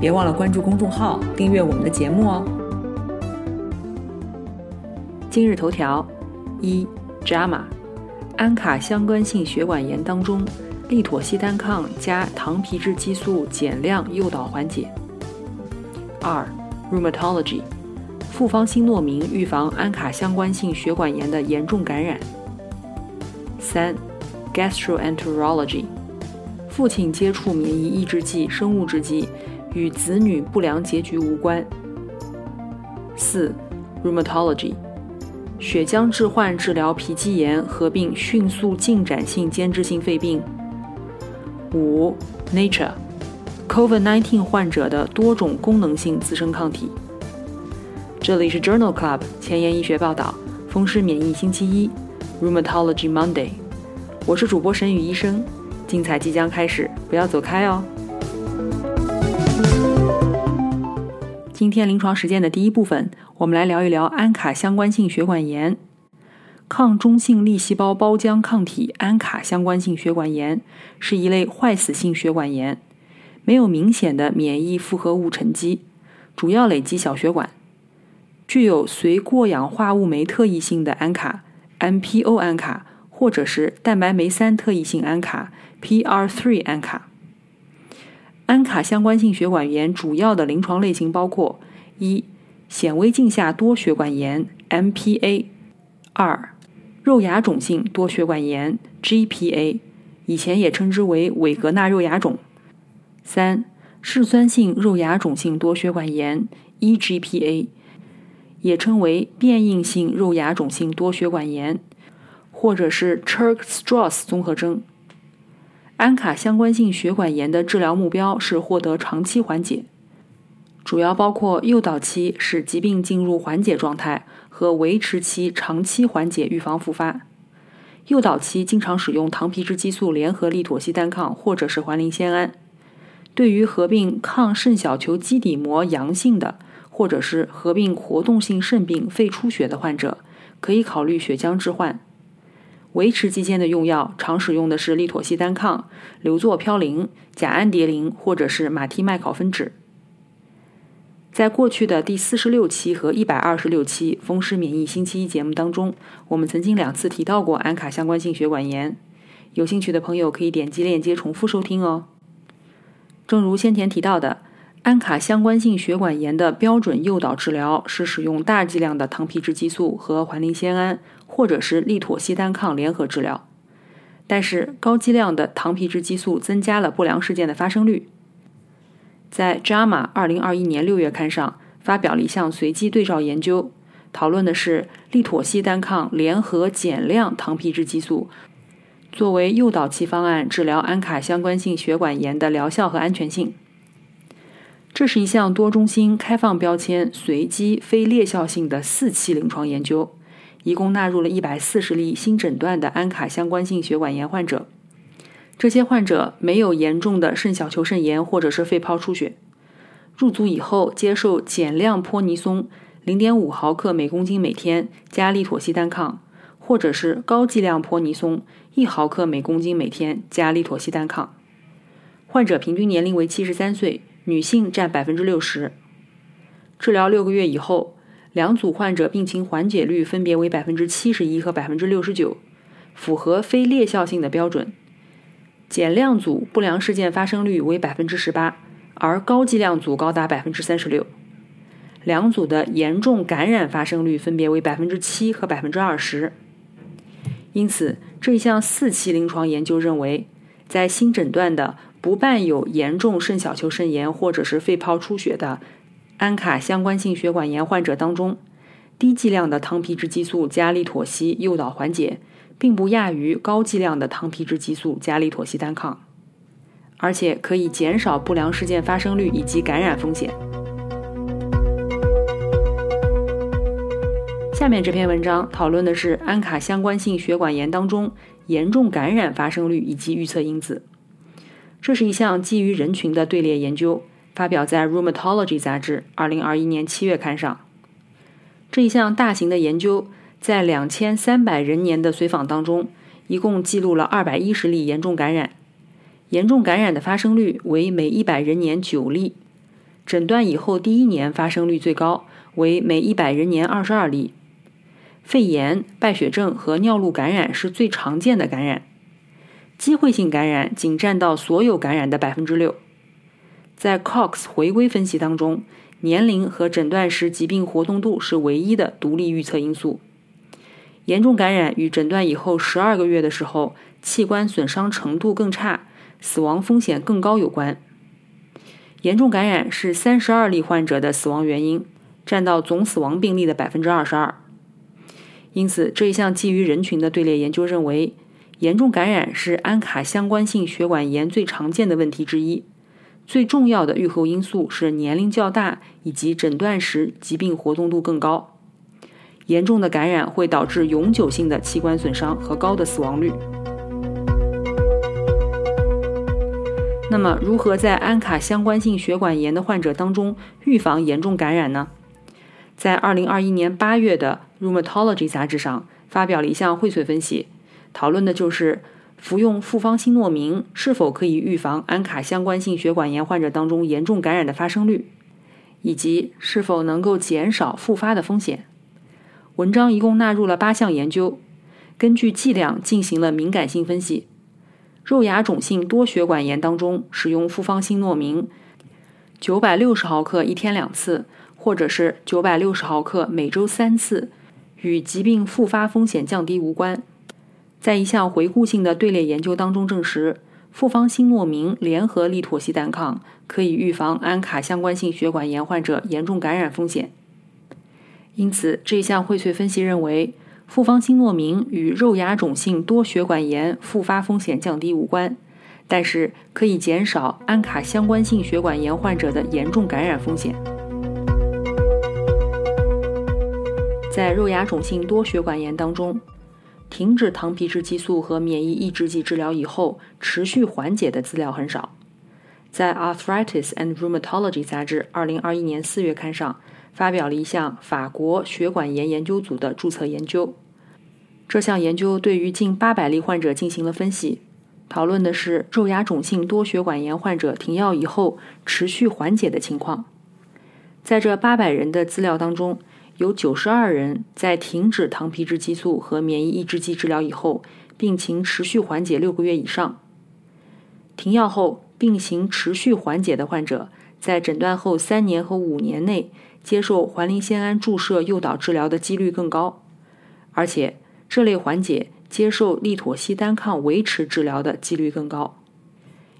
别忘了关注公众号，订阅我们的节目哦。今日头条：一，JAMA，安卡相关性血管炎当中，利妥昔单抗加糖皮质激素减量诱导缓解。二，Rheumatology，复方新诺明预防安卡相关性血管炎的严重感染。三，Gastroenterology，父亲接触免疫抑制剂生物制剂。与子女不良结局无关。四，Rheumatology，血浆置换治疗皮肌炎合并迅速进展性间质性肺病。五，Nature，COVID-19 患者的多种功能性自身抗体。这里是 Journal Club 前沿医学报道，风湿免疫星期一，Rheumatology Monday。我是主播沈宇医生，精彩即将开始，不要走开哦。今天临床实践的第一部分，我们来聊一聊安卡相关性血管炎。抗中性粒细胞胞浆抗体安卡相关性血管炎是一类坏死性血管炎，没有明显的免疫复合物沉积，主要累积小血管，具有随过氧化物酶特异性的安卡 （MPO 安卡）或者是蛋白酶三特异性安卡 （PR3 安卡）。安卡相关性血管炎主要的临床类型包括：一、显微镜下多血管炎 （MPA）；二、肉芽肿性多血管炎 （GPA），以前也称之为韦格纳肉芽肿；三、嗜酸性肉芽肿性多血管炎 （EGPA），也称为变应性肉芽肿性多血管炎，或者是 Churg-Strauss 综合征。安卡相关性血管炎的治疗目标是获得长期缓解，主要包括诱导期使疾病进入缓解状态和维持期长期缓解，预防复发。诱导期经常使用糖皮质激素联合利妥昔单抗或者是环磷酰胺。对于合并抗肾小球基底膜阳性的，或者是合并活动性肾病、肺出血的患者，可以考虑血浆置换。维持期间的用药常使用的是利妥昔单抗、硫唑嘌呤、甲氨蝶呤或者是马替麦考芬酯。在过去的第四十六期和一百二十六期风湿免疫星期一节目当中，我们曾经两次提到过安卡相关性血管炎，有兴趣的朋友可以点击链接重复收听哦。正如先前提到的，安卡相关性血管炎的标准诱导治疗是使用大剂量的糖皮质激素和环磷酰胺。或者是利妥昔单抗联合治疗，但是高剂量的糖皮质激素增加了不良事件的发生率。在《JAMA》二零二一年六月刊上发表了一项随机对照研究，讨论的是利妥昔单抗联合减量糖皮质激素作为诱导期方案治疗安卡相关性血管炎的疗效和安全性。这是一项多中心开放标签随机非裂效性的四期临床研究。一共纳入了一百四十例新诊断的安卡相关性血管炎患者，这些患者没有严重的肾小球肾炎或者是肺泡出血。入组以后接受减量泼尼松零点五毫克每公斤每天加利妥昔单抗，或者是高剂量泼尼松一毫克每公斤每天加利妥昔单抗。患者平均年龄为七十三岁，女性占百分之六十。治疗六个月以后。两组患者病情缓解率分别为百分之七十一和百分之六十九，符合非裂效性的标准。减量组不良事件发生率为百分之十八，而高剂量组高达百分之三十六。两组的严重感染发生率分别为百分之七和百分之二十。因此，这一项四期临床研究认为，在新诊断的不伴有严重肾小球肾炎或者是肺泡出血的。安卡相关性血管炎患者当中，低剂量的糖皮质激素加利妥昔诱导缓解，并不亚于高剂量的糖皮质激素加利妥昔单抗，而且可以减少不良事件发生率以及感染风险。下面这篇文章讨论的是安卡相关性血管炎当中严重感染发生率以及预测因子。这是一项基于人群的队列研究，发表在《Rheumatology》杂志2021年7月刊上。这一项大型的研究在2300人年的随访当中，一共记录了210例严重感染，严重感染的发生率为每100人年9例，诊断以后第一年发生率最高，为每100人年22例。肺炎、败血症和尿路感染是最常见的感染，机会性感染仅占到所有感染的百分之六。在 Cox 回归分析当中，年龄和诊断时疾病活动度是唯一的独立预测因素。严重感染与诊断以后十二个月的时候器官损伤程度更差、死亡风险更高有关。严重感染是三十二例患者的死亡原因，占到总死亡病例的百分之二十二。因此，这一项基于人群的队列研究认为，严重感染是安卡相关性血管炎最常见的问题之一。最重要的预后因素是年龄较大以及诊断时疾病活动度更高。严重的感染会导致永久性的器官损伤和高的死亡率。那么，如何在安卡相关性血管炎的患者当中预防严重感染呢？在2021年8月的《Rheumatology》杂志上发表了一项荟萃分析，讨论的就是服用复方新诺明是否可以预防安卡相关性血管炎患者当中严重感染的发生率，以及是否能够减少复发的风险。文章一共纳入了八项研究，根据剂量进行了敏感性分析。肉芽肿性多血管炎当中使用复方新诺明960毫克一天两次。或者是九百六十毫克每周三次，与疾病复发风险降低无关。在一项回顾性的队列研究当中证实，复方新诺明联合利妥昔单抗可以预防安卡相关性血管炎患者严重感染风险。因此，这项荟萃分析认为，复方新诺明与肉芽肿性多血管炎复发风险降低无关，但是可以减少安卡相关性血管炎患者的严重感染风险。在肉芽肿性多血管炎当中，停止糖皮质激素和免疫抑制剂治疗以后持续缓解的资料很少。在《Arthritis and Rheumatology》杂志2021年4月刊上发表了一项法国血管炎研究组的注册研究。这项研究对于近800例患者进行了分析，讨论的是肉芽肿性多血管炎患者停药以后持续缓解的情况。在这800人的资料当中，有九十二人在停止糖皮质激素和免疫抑制剂治疗以后，病情持续缓解六个月以上。停药后病情持续缓解的患者，在诊断后三年和五年内接受环磷酰胺注射诱导治疗的几率更高，而且这类缓解接受利妥昔单抗维持治疗的几率更高。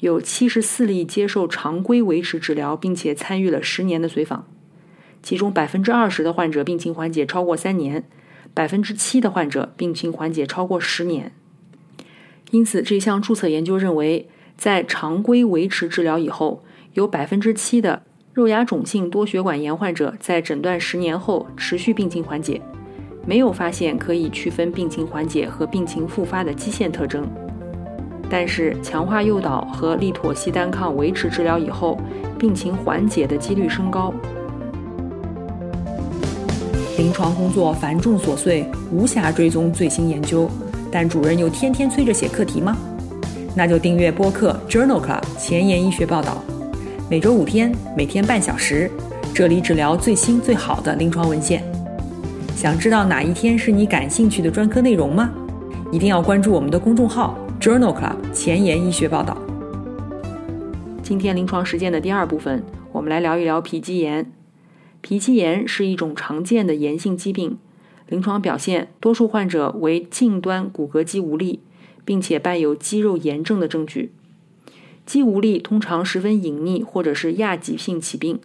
有七十四例接受常规维持治疗，并且参与了十年的随访。其中百分之二十的患者病情缓解超过三年，百分之七的患者病情缓解超过十年。因此，这项注册研究认为，在常规维持治疗以后，有百分之七的肉芽肿性多血管炎患者在诊断十年后持续病情缓解，没有发现可以区分病情缓解和病情复发的基线特征。但是，强化诱导和利妥昔单抗维持治疗以后，病情缓解的几率升高。临床工作繁重琐碎，无暇追踪最新研究，但主任又天天催着写课题吗？那就订阅播客 Journal Club 前沿医学报道，每周五天，每天半小时，这里只聊最新最好的临床文献。想知道哪一天是你感兴趣的专科内容吗？一定要关注我们的公众号 Journal Club 前沿医学报道。今天临床实践的第二部分，我们来聊一聊皮肌炎。皮肌炎是一种常见的炎性疾病，临床表现多数患者为近端骨骼肌无力，并且伴有肌肉炎症的证据。肌无力通常十分隐匿或者是亚急性起病，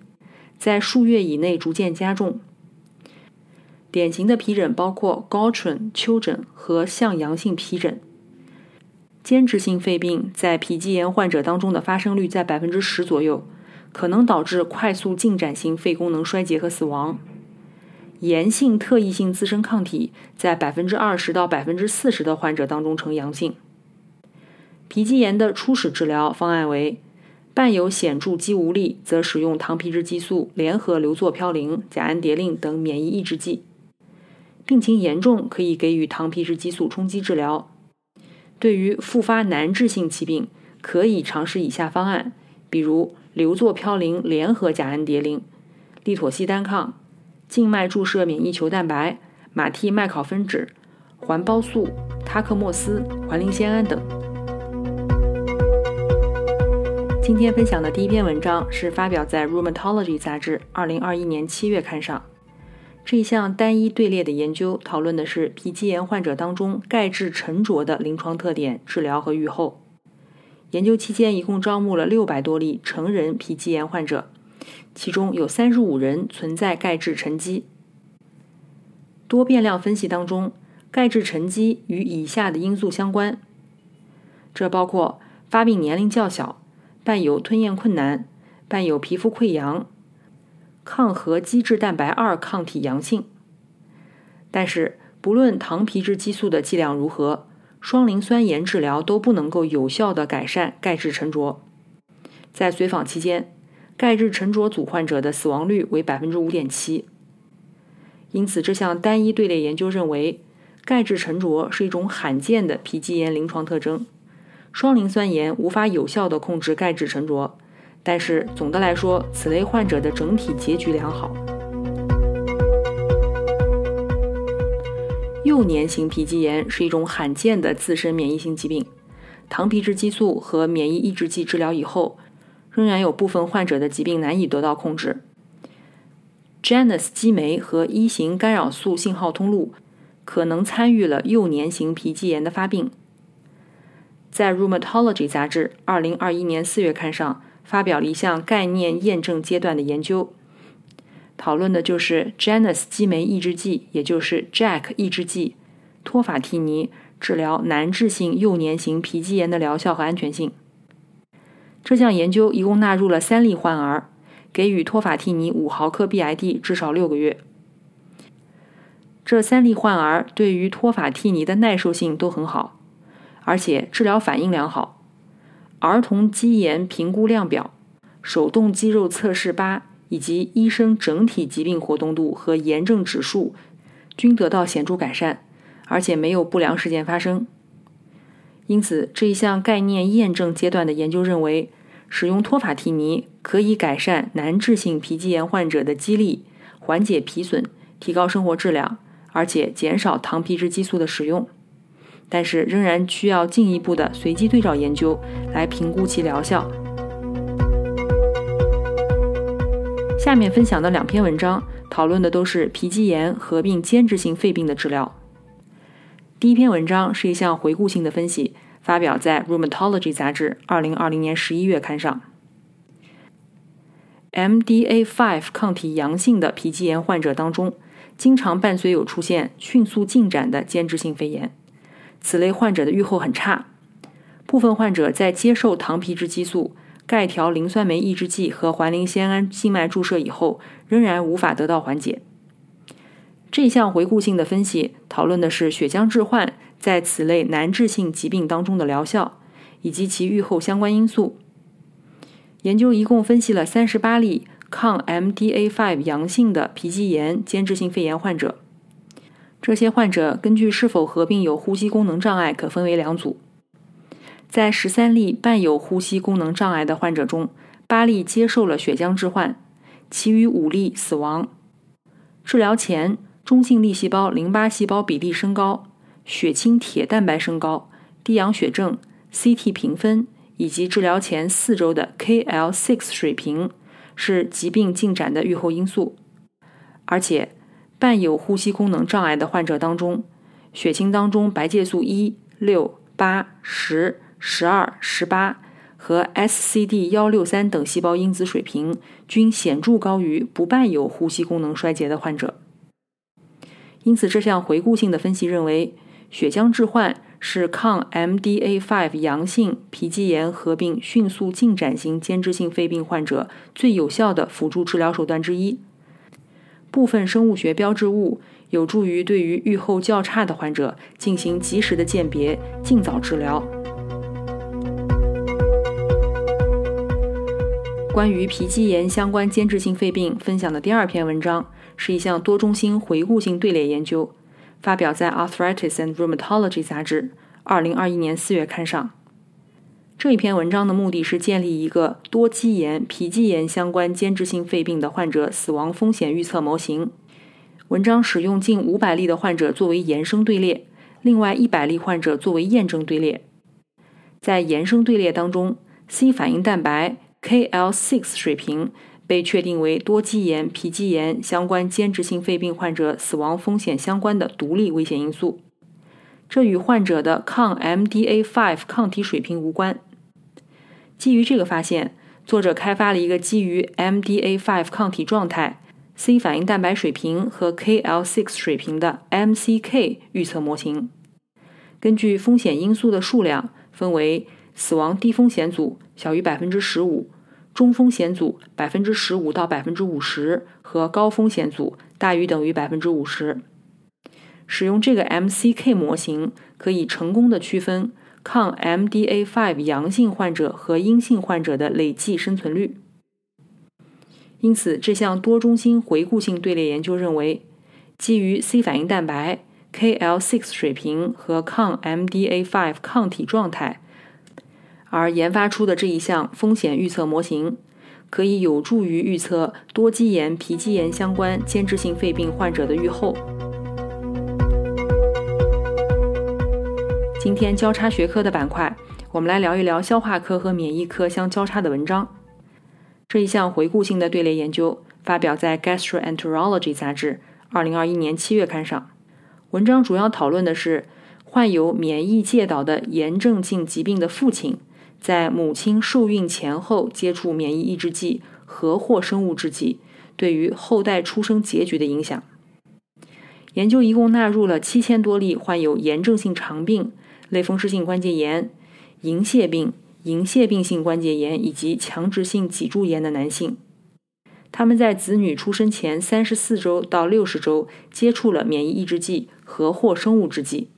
在数月以内逐渐加重。典型的皮疹包括疱疹、丘疹和向阳性皮疹。间质性肺病在皮肌炎患者当中的发生率在百分之十左右。可能导致快速进展型肺功能衰竭和死亡。炎性特异性自身抗体在百分之二十到百分之四十的患者当中呈阳性。皮肌炎的初始治疗方案为：伴有显著肌无力，则使用糖皮质激素联合硫唑嘌呤、甲氨蝶呤等免疫抑制剂；病情严重，可以给予糖皮质激素冲击治疗。对于复发难治性疾病，可以尝试以下方案，比如硫唑嘌呤联合甲氨蝶呤、利妥昔单抗、静脉注射免疫球蛋白、马替麦考芬酯、环孢素、他克莫司、环磷酰胺等。今天分享的第一篇文章是发表在《Rheumatology》杂志2021年7月刊上。这一项单一队列的研究讨论的是皮肌炎患者当中钙质沉着的临床特点、治疗和预后。研究期间一共招募了六百多例成人皮肌炎患者，其中有三十五人存在钙质沉积。多变量分析当中，钙质沉积与以下的因素相关，这包括发病年龄较小、伴有吞咽困难、伴有皮肤溃疡。抗核基质蛋白二抗体阳性，但是不论糖皮质激素的剂量如何，双磷酸盐治疗都不能够有效的改善钙质沉着。在随访期间，钙质沉着组患者的死亡率为百分之五点七。因此，这项单一队列研究认为，钙质沉着是一种罕见的皮肌炎临床特征，双磷酸盐无法有效的控制钙质沉着。但是总的来说，此类患者的整体结局良好。幼年型皮肌炎是一种罕见的自身免疫性疾病，糖皮质激素和免疫抑制剂治疗以后，仍然有部分患者的疾病难以得到控制。Janus 激酶和一型干扰素信号通路可能参与了幼年型皮肌炎的发病。在《Rheumatology》杂志2021年4月刊上。发表了一项概念验证阶段的研究，讨论的就是 Janus 激酶抑制剂，也就是 JAK 抑制剂托法替尼治疗难治性幼年型皮肌炎的疗效和安全性。这项研究一共纳入了三例患儿，给予托法替尼五毫克 BID 至少六个月。这三例患儿对于托法替尼的耐受性都很好，而且治疗反应良好。儿童肌炎评估量表、手动肌肉测试八以及医生整体疾病活动度和炎症指数均得到显著改善，而且没有不良事件发生。因此，这一项概念验证阶段的研究认为，使用托法替尼可以改善难治性皮肌炎患者的肌力，缓解皮损，提高生活质量，而且减少糖皮质激素的使用。但是仍然需要进一步的随机对照研究来评估其疗效。下面分享的两篇文章讨论的都是皮肌炎合并间质性肺病的治疗。第一篇文章是一项回顾性的分析，发表在《Rheumatology》杂志2020年11月刊上。MDA5 抗体阳性的皮肌炎患者当中，经常伴随有出现迅速进展的间质性肺炎。此类患者的预后很差，部分患者在接受糖皮质激素、钙条磷酸酶抑制剂和环磷酰胺静脉注射以后，仍然无法得到缓解。这项回顾性的分析讨论的是血浆置换在此类难治性疾病当中的疗效以及其预后相关因素。研究一共分析了三十八例抗 MDA5 阳性的皮肌炎间质性肺炎患者。这些患者根据是否合并有呼吸功能障碍，可分为两组。在十三例伴有呼吸功能障碍的患者中，八例接受了血浆置换，其余五例死亡。治疗前，中性粒细胞淋巴细胞比例升高，血清铁蛋白升高，低氧血症、CT 评分以及治疗前四周的 KL6 水平是疾病进展的预后因素，而且。伴有呼吸功能障碍的患者当中，血清当中白介素一、六、八、十、十二、十八和 SCD 幺六三等细胞因子水平均显著高于不伴有呼吸功能衰竭的患者。因此，这项回顾性的分析认为，血浆置换是抗 MDA5 阳性皮肌炎合并迅速进展型间质性肺病患者最有效的辅助治疗手段之一。部分生物学标志物有助于对于预后较差的患者进行及时的鉴别，尽早治疗。关于皮肌炎相关间质性肺病分享的第二篇文章，是一项多中心回顾性队列研究，发表在《Arthritis and Rheumatology》杂志，二零二一年四月刊上。这一篇文章的目的是建立一个多肌炎、皮肌炎相关间质性肺病的患者死亡风险预测模型。文章使用近五百例的患者作为延伸队列，另外一百例患者作为验证队列。在延伸队列当中，C 反应蛋白 KL6 水平被确定为多肌炎、皮肌炎相关间质性肺病患者死亡风险相关的独立危险因素。这与患者的抗 MDA5 抗体水平无关。基于这个发现，作者开发了一个基于 MDA5 抗体状态、C 反应蛋白水平和 KL6 水平的 MCK 预测模型。根据风险因素的数量，分为死亡低风险组小于百分之十五、中风险组百分之十五到百分之五十和高风险组大于等于百分之五十。使用这个 MCK 模型，可以成功的区分。抗 MDA5 阳性患者和阴性患者的累计生存率。因此，这项多中心回顾性队列研究认为，基于 C 反应蛋白、KL6 水平和抗 MDA5 抗体状态而研发出的这一项风险预测模型，可以有助于预测多肌炎、皮肌炎相关间质性肺病患者的预后。今天交叉学科的板块，我们来聊一聊消化科和免疫科相交叉的文章。这一项回顾性的队列研究发表在《Gastroenterology》杂志，二零二一年七月刊上。文章主要讨论的是患有免疫介导的炎症性疾病的父亲，在母亲受孕前后接触免疫抑制剂和或生物制剂对于后代出生结局的影响。研究一共纳入了七千多例患有炎症性肠病。类风湿性关节炎、银屑病、银屑病性关节炎以及强直性脊柱炎的男性，他们在子女出生前三十四周到六十周接触了免疫抑制剂和或生物制剂，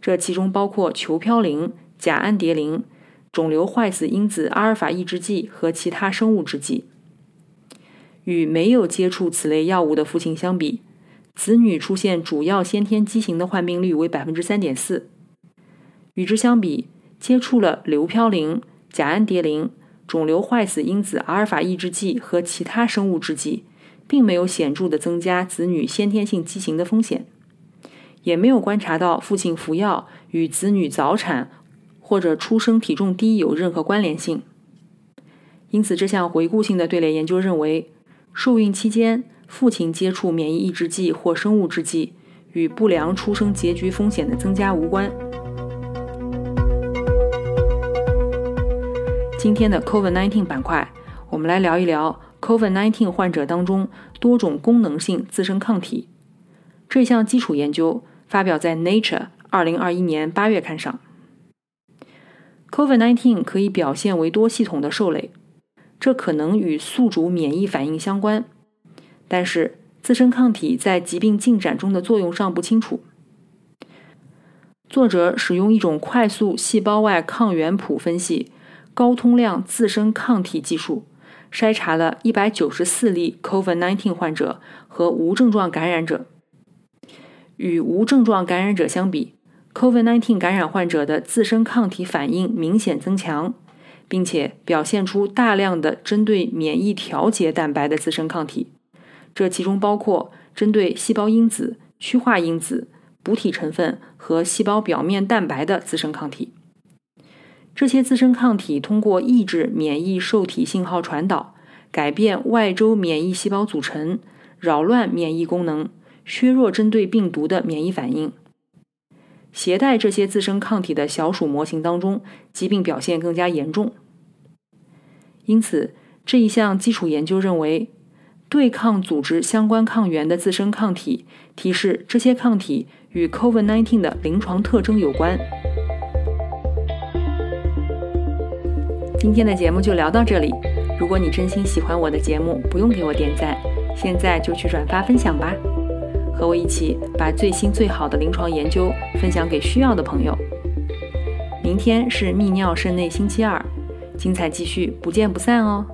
这其中包括球嘌呤、甲氨蝶呤、肿瘤坏死因子阿尔法抑制剂和其他生物制剂。与没有接触此类药物的父亲相比，子女出现主要先天畸形的患病率为百分之三点四。与之相比，接触了硫嘌呤、甲氨蝶呤、肿瘤坏死因子阿尔法抑制剂和其他生物制剂，并没有显著的增加子女先天性畸形的风险，也没有观察到父亲服药与子女早产或者出生体重低有任何关联性。因此，这项回顾性的队列研究认为，受孕期间父亲接触免疫抑制剂或生物制剂与不良出生结局风险的增加无关。今天的 COVID-19 板块，我们来聊一聊 COVID-19 患者当中多种功能性自身抗体。这项基础研究发表在《Nature》二零二一年八月刊上。COVID-19 可以表现为多系统的受累，这可能与宿主免疫反应相关，但是自身抗体在疾病进展中的作用尚不清楚。作者使用一种快速细胞外抗原谱分析。高通量自身抗体技术筛查了194例 COVID-19 患者和无症状感染者。与无症状感染者相比，COVID-19 感染患者的自身抗体反应明显增强，并且表现出大量的针对免疫调节蛋白的自身抗体，这其中包括针对细胞因子、趋化因子、补体成分和细胞表面蛋白的自身抗体。这些自身抗体通过抑制免疫受体信号传导，改变外周免疫细胞组成，扰乱免疫功能，削弱针对病毒的免疫反应。携带这些自身抗体的小鼠模型当中，疾病表现更加严重。因此，这一项基础研究认为，对抗组织相关抗原的自身抗体提示这些抗体与 COVID-19 的临床特征有关。今天的节目就聊到这里，如果你真心喜欢我的节目，不用给我点赞，现在就去转发分享吧，和我一起把最新最好的临床研究分享给需要的朋友。明天是泌尿肾内星期二，精彩继续，不见不散哦。